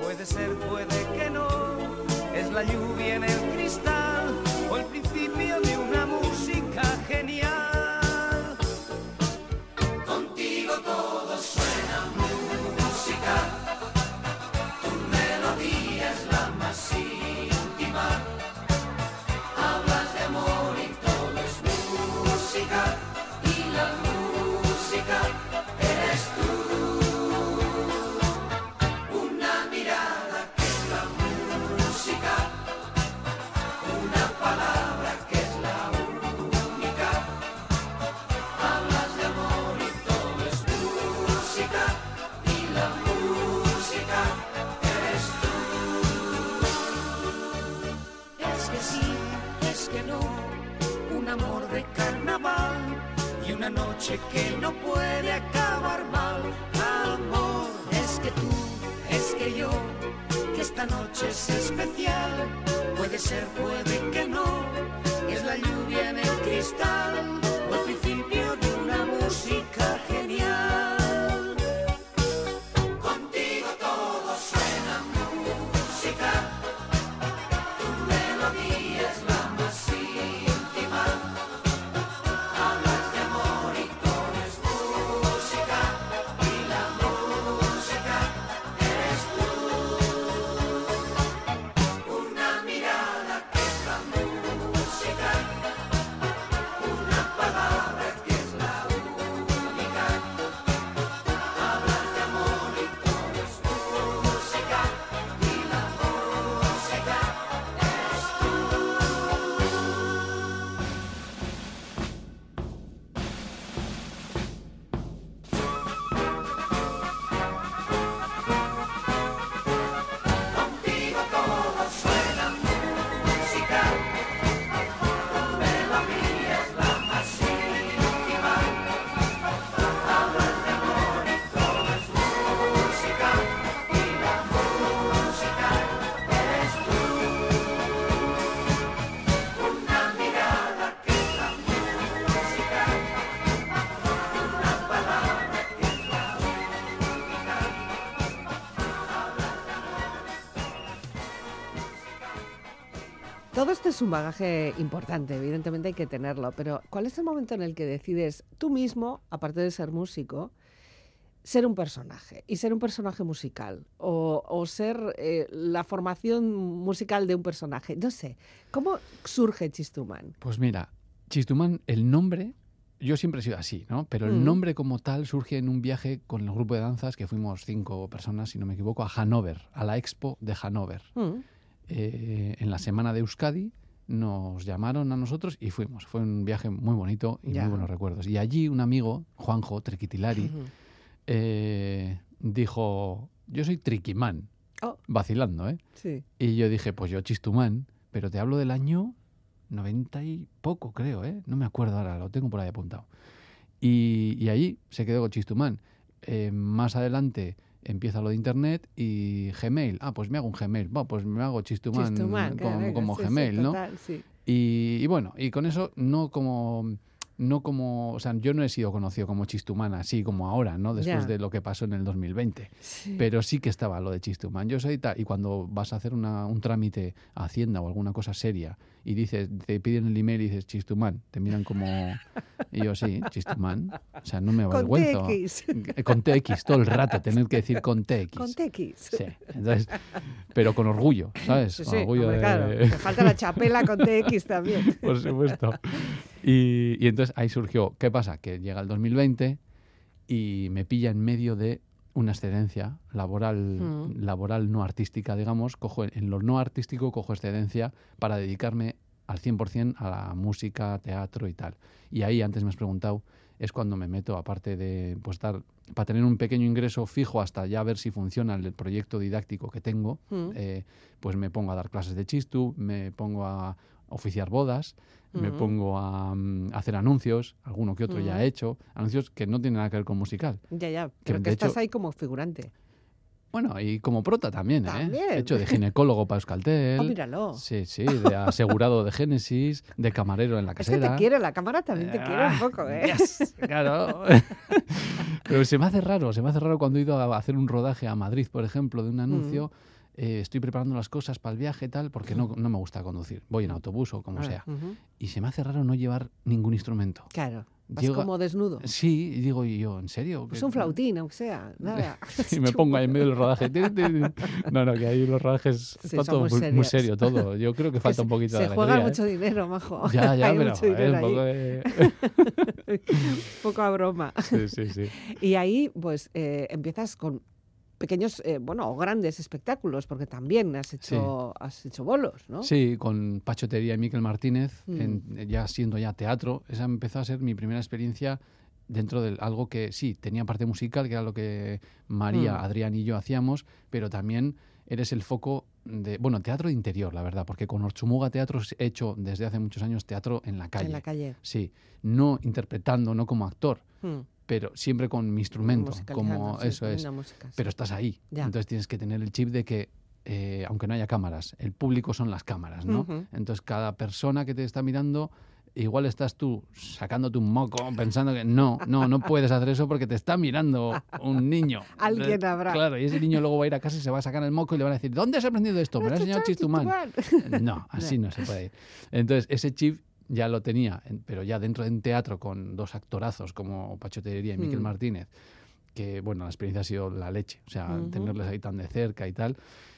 Puede ser, puede que no, es la lluvia en el cristal o el principio de una música un bagaje importante, evidentemente hay que tenerlo, pero ¿cuál es el momento en el que decides tú mismo, aparte de ser músico, ser un personaje y ser un personaje musical o, o ser eh, la formación musical de un personaje? No sé, ¿cómo surge Chistumán? Pues mira, Chistumán, el nombre, yo siempre he sido así, ¿no? Pero el Mm. nombre como tal surge en un viaje con el grupo de danzas, que fuimos cinco personas, si no me equivoco, a Hannover, a la Expo de Hannover. Mm, Eh, en la semana de Euskadi nos llamaron a nosotros y fuimos. Fue un viaje muy bonito y Ya. muy buenos recuerdos. Y allí un amigo, Juanjo Trequitilari, ujú. eh, dijo, yo soy Triquimán, Oh, vacilando, ¿eh? sí. Y yo dije, pues yo Chistumán, pero te hablo del año 90 y poco, creo, ¿eh? No me acuerdo ahora, lo tengo por ahí apuntado. Y, y ahí se quedó con Chistumán. Eh, más adelante empieza lo de Internet y Gmail. Ah, pues me hago un Gmail. Bueno, pues me hago Chistumán, como, venga, como sí, sí, Gmail, ¿no? total, sí. Y, y bueno, y con eso no como... No como, o sea, yo no he sido conocido como Chistumán así como ahora, ¿no? Después Ya. de lo que pasó en el 2020 Sí. pero sí que estaba lo de Chistumán. Yo soy tal, y cuando vas a hacer una- un trámite a Hacienda o alguna cosa seria y dices, te piden el email y dices Chistumán, te miran como. Y yo, sí, Chistumán. O sea, no me Con avergüenzo. TX. Eh, Con TX, todo el rato, tener que decir con TX. Con TX. Sí, entonces, pero con orgullo, ¿sabes? Sí, Con orgullo hombre, de. claro. Te falta la chapela con TX también. Por supuesto. Y, y entonces ahí surgió, ¿qué pasa? Que llega el 2020 y me pilla en medio de una excedencia laboral, Mm. laboral no artística, digamos. Cojo, en lo no artístico cojo excedencia para dedicarme al 100% a la música, teatro y tal. Y ahí, antes me has preguntado, es cuando me meto, aparte de pues, dar, para tener un pequeño ingreso fijo hasta ya ver si funciona el proyecto didáctico que tengo, Mm. eh, pues me pongo a dar clases de chistu, me pongo a oficiar bodas, me pongo a, mm, hacer anuncios, alguno que otro ya he hecho, anuncios que no tienen nada que ver con musical. Ya, ya. Pero que estás hecho- ahí como figurante. Bueno, y como prota también, ¿eh? También. He hecho de ginecólogo para Euskaltel. Oh, míralo. Sí, sí, de asegurado de Génesis, de camarero en la Es que casera. te quiere, la cámara también te quiere un Ah, poco, ¿eh? yes, claro. Pero se me hace raro, se me hace raro cuando he ido a hacer un rodaje a Madrid, por ejemplo, de un anuncio. Eh, estoy preparando las cosas para el viaje y tal, porque no, no me gusta conducir. Voy en autobús o como Ah, sea. ujú. Y se me hace raro no llevar ningún instrumento. Claro. Vas como desnudo. Sí, y digo, ¿y yo, en serio? Pues ¿Qué- un flautín, aunque sea. Nada. Y me pongo ahí en medio del rodaje. No, no, que ahí los rodajes Sí, está todo muy muy, serio todo. Yo creo que falta se- un poquito Se de juega alegría, ¿eh? mucho dinero, majo. Ya, ya, Hay pero mucho joder, un poco ahí. de... Poco a broma. Sí, sí, sí. Y ahí, pues, eh, empiezas con pequeños, eh, bueno, o grandes espectáculos, porque también has hecho, has hecho bolos, ¿no? Sí, con Pachotería y Miquel Martínez, Mm. en- ya siendo ya teatro, esa empezó a ser mi primera experiencia dentro de algo que sí, tenía parte musical, que era lo que María, Mm. Adrián y yo hacíamos, pero también eres el foco de, bueno, teatro de interior, la verdad, porque con Orchumuga Teatro he hecho desde hace muchos años teatro en la calle. En la calle. Sí, no interpretando, no como actor, Mm. Pero siempre con mi instrumento, como eso es. música, sí. Pero estás ahí, Ya. entonces tienes que tener el chip de que eh, aunque no haya cámaras, el público son las cámaras, ¿no? Ujú. Entonces cada persona que te está mirando, igual estás tú sacándote un moco pensando que no, no, no puedes hacer eso porque te está mirando un niño. Alguien habrá. Claro, y ese niño luego va a ir a casa y se va a sacar el moco y le van a decir, ¿dónde has aprendido esto? Me lo ha enseñado Chistumán. No, así no se puede ir. Entonces, ese chip ya lo tenía, en- pero ya dentro de un teatro con dos actorazos como Pacho Tellería y Miquel Mm. Martínez, que bueno, la experiencia ha sido la leche, o sea, Ujú. tenerles ahí tan de cerca y tal.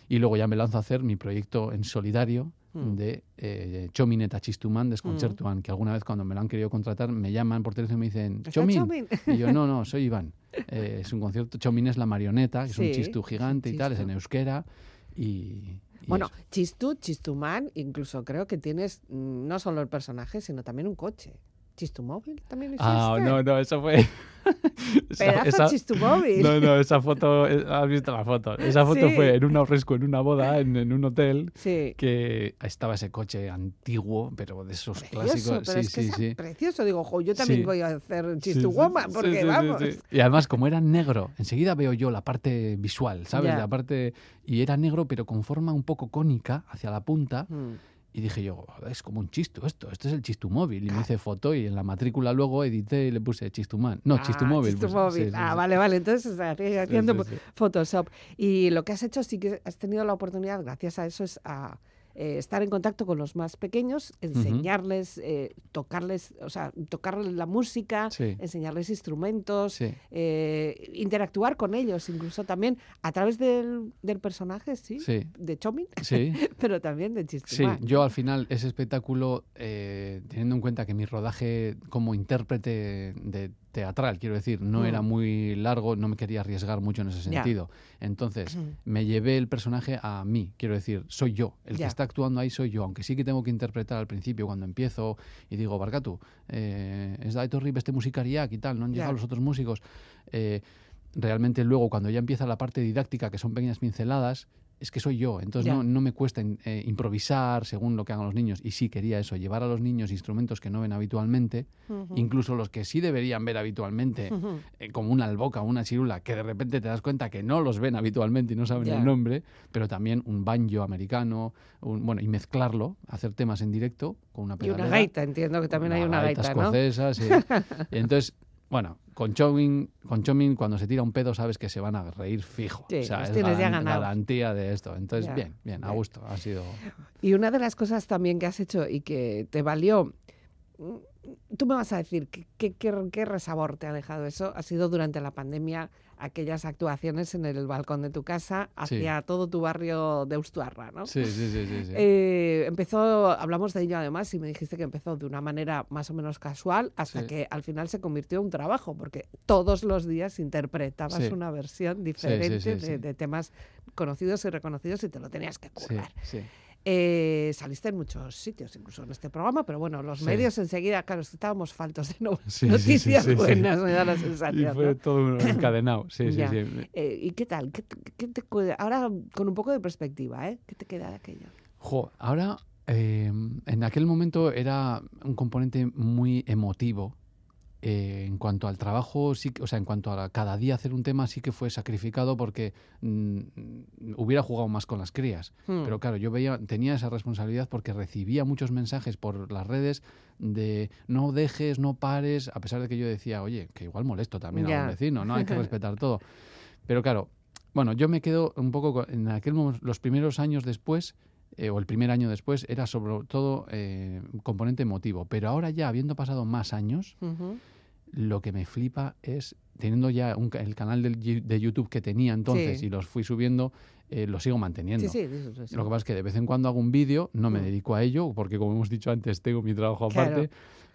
Y luego ya me lanzo a hacer mi proyecto en solidario Mm. de eh, Chomineta Chistumán Desconcertuan, que alguna vez cuando me lo han querido contratar me llaman por teléfono y me dicen, ¿Está Chomin. Chomin? Y yo, no, no, soy Iván. Eh, es un concierto, Chomin es la marioneta, que es Sí, un chistu es un gigante y tal, es en euskera. Y Bueno, eso. Chistu, Chistumán, incluso creo que tienes mm, no solo el personaje, sino también un coche. ¿Chistumóvil también existe? Ah, no, no, eso fue. esa- esa- Chistumóvil. No, no, esa foto, eh, has visto la foto. Esa foto Sí. fue en un ahorresco, en una boda, en, en un hotel, Sí. que estaba ese coche antiguo, pero de esos Precioso, clásicos. pero Sí, es que sí, sí. precioso. Digo, jo, yo también voy a hacer Sí, Chistu sí, Woman, sí, porque vamos. Y además, como era negro, enseguida veo yo la parte visual, ¿sabes? Ya. La parte. Y era negro, pero con forma un poco cónica hacia la punta. Mm. Y dije yo, es como un chistu esto, esto es el chistu móvil. Y me hice foto y en la matrícula luego edité y le puse chistumán. No, chistu Ah, móvil. Chistu pues, móvil. sí, ah, sí. vale, vale. Entonces, o sea, haciendo. Photoshop. Y lo que has hecho, sí que has tenido la oportunidad, gracias a eso, es a eh, estar en contacto con los más pequeños, enseñarles, eh, tocarles, o sea, tocarles la música, Sí. enseñarles instrumentos, Sí. eh, interactuar con ellos, incluso también a través del, del personaje, sí, Sí. de Chomin, Sí. pero también de Sí, Chistimán. yo al final ese espectáculo, eh, teniendo en cuenta que mi rodaje como intérprete de teatral, quiero decir, no Mm. era muy largo, no me quería arriesgar mucho en ese sentido. Entonces, Mm. me llevé el personaje a mí, quiero decir, soy yo, el que está actuando ahí soy yo, aunque sí que tengo que interpretar al principio cuando empiezo y digo, Barcatu, eh, es da etorri beste musikariak y tal, no han llegado los otros músicos. Eh, realmente luego cuando ya empieza la parte didáctica, que son pequeñas pinceladas, es que soy yo, entonces no, no me cuesta eh, improvisar según lo que hagan los niños. Y sí quería eso, llevar a los niños instrumentos que no ven habitualmente, incluso los que sí deberían ver habitualmente, eh, como una alboca, una chirula, que de repente te das cuenta que no los ven habitualmente y no saben el nombre, pero también un banjo americano, un- bueno, y mezclarlo, hacer temas en directo con una Y una pedalera. gaita, entiendo que también hay una gaita, ¿no? escocesa, sí. Y entonces, bueno, con Chomin, con Chomin, cuando se tira un pedo, sabes que se van a reír fijo. Sí, o sea, es ya ganados. garantía de esto. Entonces, Ya, bien, bien, a gusto. Ha sido. Y una de las cosas también que has hecho y que te valió, mm, tú me vas a decir qué, qué, qué- qué resabor te ha dejado eso, ha sido durante la pandemia aquellas actuaciones en el balcón de tu casa Sí. hacia todo tu barrio de Ustuarra, ¿no? Sí, sí, sí, sí. sí. Eh, empezó, hablamos de ello además, y me dijiste que empezó de una manera más o menos casual hasta que al final se convirtió en un trabajo, porque todos los días interpretabas una versión diferente de, temas conocidos y reconocidos y te lo tenías que currar. sí. Eh, saliste en muchos sitios, incluso en este programa, pero bueno, los Sí. medios enseguida, claro, estábamos faltos de no- Sí, noticias sí, buenas, me da la Y sensación. fue ¿no? todo encadenado. Sí, sí, sí. Eh, ¿Y qué tal? ¿Qué, te- qué te cu- ahora con un poco de perspectiva, ¿eh? ¿Qué te queda de aquello? Jo, ahora, eh, en aquel momento era un componente muy emotivo. Eh, en cuanto al trabajo, sí, que- o sea, en cuanto a cada día hacer un tema, sí que fue sacrificado porque mm, hubiera jugado más con las crías. Hmm. Pero claro, yo veía, tenía esa responsabilidad porque recibía muchos mensajes por las redes de no dejes, no pares, a pesar de que yo decía, oye, que igual molesto también a un vecino, ¿no? Hay que respetar todo. Pero claro, bueno, yo me quedo un poco con- en aquel momento, los primeros años después, eh, o el primer año después, era sobre todo eh, componente emotivo. Pero ahora ya, habiendo pasado más años. Lo que me flipa es, teniendo ya un el canal Yu- de YouTube que tenía entonces Sí. y los fui subiendo, eh, lo sigo manteniendo. Sí, sí. Lo que pasa es que de vez en cuando hago un vídeo, no me Mm. dedico a ello, porque como hemos dicho antes, tengo mi trabajo Claro. aparte,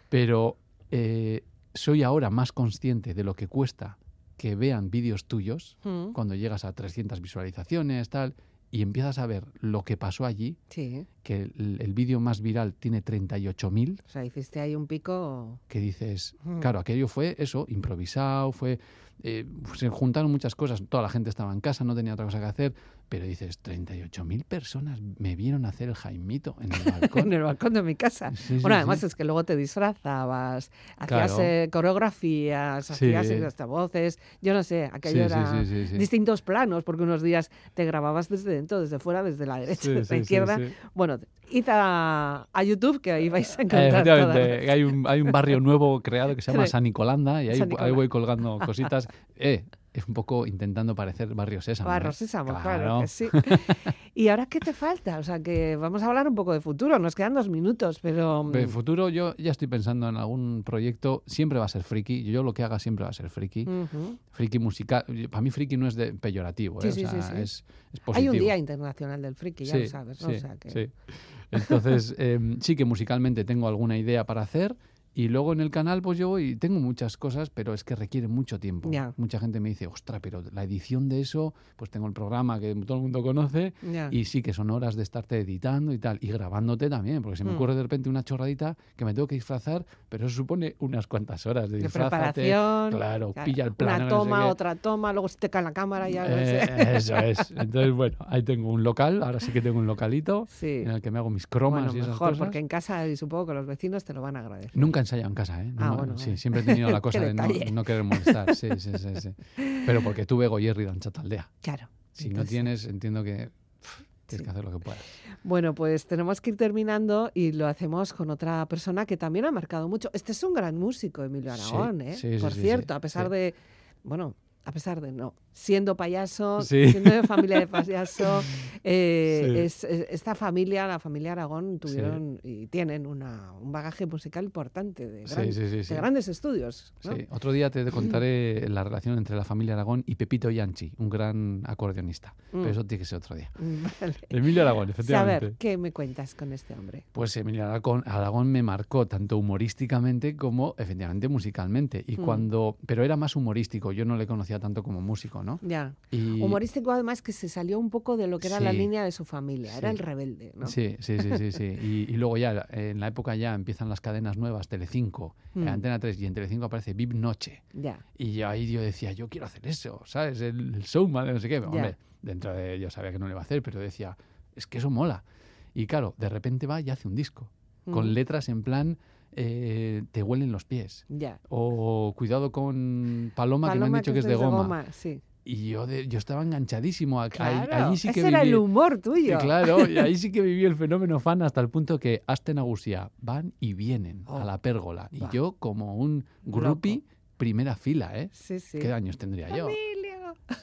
pero eh, soy ahora más consciente de lo que cuesta que vean vídeos tuyos Mm. cuando llegas a 300 visualizaciones, tal, y empiezas a ver lo que pasó allí, Sí, que el, el vídeo más viral tiene 38.000, o sea, hiciste ahí un pico... que dices, Mm. claro, aquello fue eso, improvisado, fue... eh, se juntaron muchas cosas, toda la gente estaba en casa, no tenía otra cosa que hacer, pero dices, 38.000 personas me vieron hacer el Jaimito en el balcón. en el balcón de mi casa. Sí, sí, bueno, además sí. es que luego te disfrazabas, hacías Claro. eh, coreografías, hacías hasta voces, yo no sé, aquello era distintos planos, porque unos días te grababas desde dentro, desde fuera, desde la derecha, desde la izquierda. Bueno, id a, a YouTube que ahí vais a Eh, encontrar hay un, hay un barrio nuevo creado que se llama. San Nicolanda y ahí, ahí voy colgando cositas. Eh, es un poco intentando parecer barrio Sésamo. Barro ¿eh? Sésamo, claro que sí. ¿Y ahora qué te falta? O sea, que vamos a hablar un poco de futuro. Nos quedan dos minutos, pero... mm, De futuro yo ya estoy pensando en algún proyecto, siempre va a ser friki, yo lo que haga siempre va a ser friki, friki musical, para mí friki no es de peyorativo, Sí, ¿eh? sí, o sea, sí, sí. Es, es positivo. Hay un Día Internacional del Friki, ya lo sabes, ¿no? sí, o sea, que... sí. Entonces, em, sí que musicalmente tengo alguna idea para hacer y luego en el canal pues yo voy, tengo muchas cosas, pero es que requiere mucho tiempo. Ya. Mucha gente me dice, ostra, pero la edición de eso, pues tengo el programa que todo el mundo conoce Ya. y sí que son horas de estarte editando y tal, y grabándote también, porque se me Mm. ocurre de repente una chorradita que me tengo que disfrazar, pero eso supone unas cuantas horas de, de preparación. Claro, pilla el plano. Una no sé toma, otra toma, luego se te cae la cámara, ya no Eh, sé. Eso es. Entonces, bueno, ahí tengo un local, ahora sí que tengo un localito Sí. en el que me hago mis cromas Bueno, y esas mejor, cosas. porque en casa y supongo que los vecinos te lo van a agradecer. Nunca ensayado en casa, ¿eh? Ah, No, bueno, sí, siempre he tenido la cosa de no, querer molestar. Sí, sí, sí, sí. Pero porque tuve Goyerri de Taldea. Claro. Si no tienes, entiendo que pff, tienes que hacer lo que puedas. Bueno, pues tenemos que ir terminando y lo hacemos con otra persona que también ha marcado mucho. Este es un gran músico, Emilio Aragón, ¿eh? Por cierto, a pesar de, bueno, a pesar de no, siendo payaso, Sí. siendo de familia de payaso. eh, Sí. es- es- esta familia, la familia Aragón, tuvieron y tienen una, un bagaje musical importante de, gran- grandes estudios. Otro día te contaré la relación entre la familia Aragón y Pepito Yanchi, un gran acordeonista. Mm. Pero eso tiene que ser otro día. Vale. Emilio Aragón, efectivamente. Saber, ¿qué me cuentas con este hombre? Pues Emilio Aragón, Aragón me marcó tanto humorísticamente como efectivamente musicalmente. Y Mm. cuando, pero era más humorístico, yo no le conocía tanto como músico, ¿no? Ya. Y, Humorístico además que se salió un poco de lo que era la línea de su familia, era el rebelde, ¿no? Sí, sí, sí, sí, sí. Y, y luego ya, en la época ya empiezan las cadenas nuevas, Telecinco, eh, Mm. Antena 3, y en Telecinco aparece Vip Noche. Ya. Y ahí yo decía, yo quiero hacer eso, ¿sabes? El, el showman, no sé qué. Hombre, dentro de yo sabía que no le iba a hacer, pero decía, es que eso mola. Y claro, de repente va y hace un disco, con Mm. letras en plan, eh, te huelen los pies. Ya. O cuidado con Paloma, que me han dicho que es de goma. sí. Y yo, de- yo estaba enganchadísimo. a- ahí- Claro, allí sí que ese era viví- el humor tuyo. claro, y ahí sí que viví el fenómeno fan hasta el punto que Asten Agusía van y vienen Oh, a la pérgola. Y va. yo, como un groupie, primera fila, ¿eh? Sí, sí. ¿Qué años tendría yo?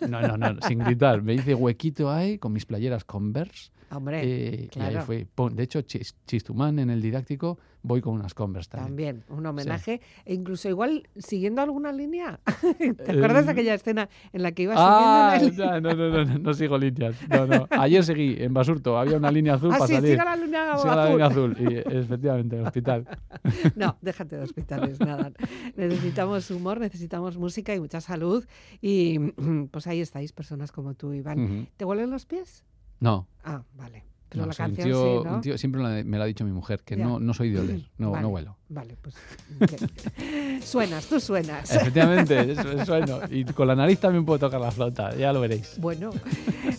No, no, no, sin gritar. Me hice huequito ahí con mis playeras Converse. Hombre, eh, Y ahí claro. fue. pon- De hecho, Chis- Chistumán en el didáctico voy con unas Converse también. También, un homenaje. E incluso igual siguiendo alguna línea. ¿Te acuerdas de aquella escena en la que ibas Ah, siguiendo una línea? no, no, no, no, no sigo líneas. No, no. Ayer seguí en Basurto, había una línea azul Ah, para sí, salir. siga la línea Siga la azul. línea azul. Y efectivamente, en el hospital. No, déjate de hospitales, nada. Necesitamos humor, necesitamos música y mucha salud. Y pues ahí estáis, personas como tú, Iván. Ujú. ¿Te huelen los pies? No. Ah, vale. Pero no, la canción tío, sí, ¿no? tío, siempre me lo ha dicho mi mujer, que no, no soy de oler, no, vale, no huelo. Vale, pues... Okay. suenas, tú suenas. Efectivamente, sueno. Y con la nariz también puedo tocar la flauta, ya lo veréis. Bueno,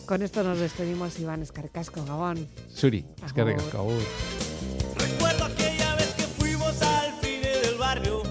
con esto nos despedimos, Iván Escarcasco, Gabón. Suri, Escarcasco, Recuerdo aquella vez que fuimos al cine del barrio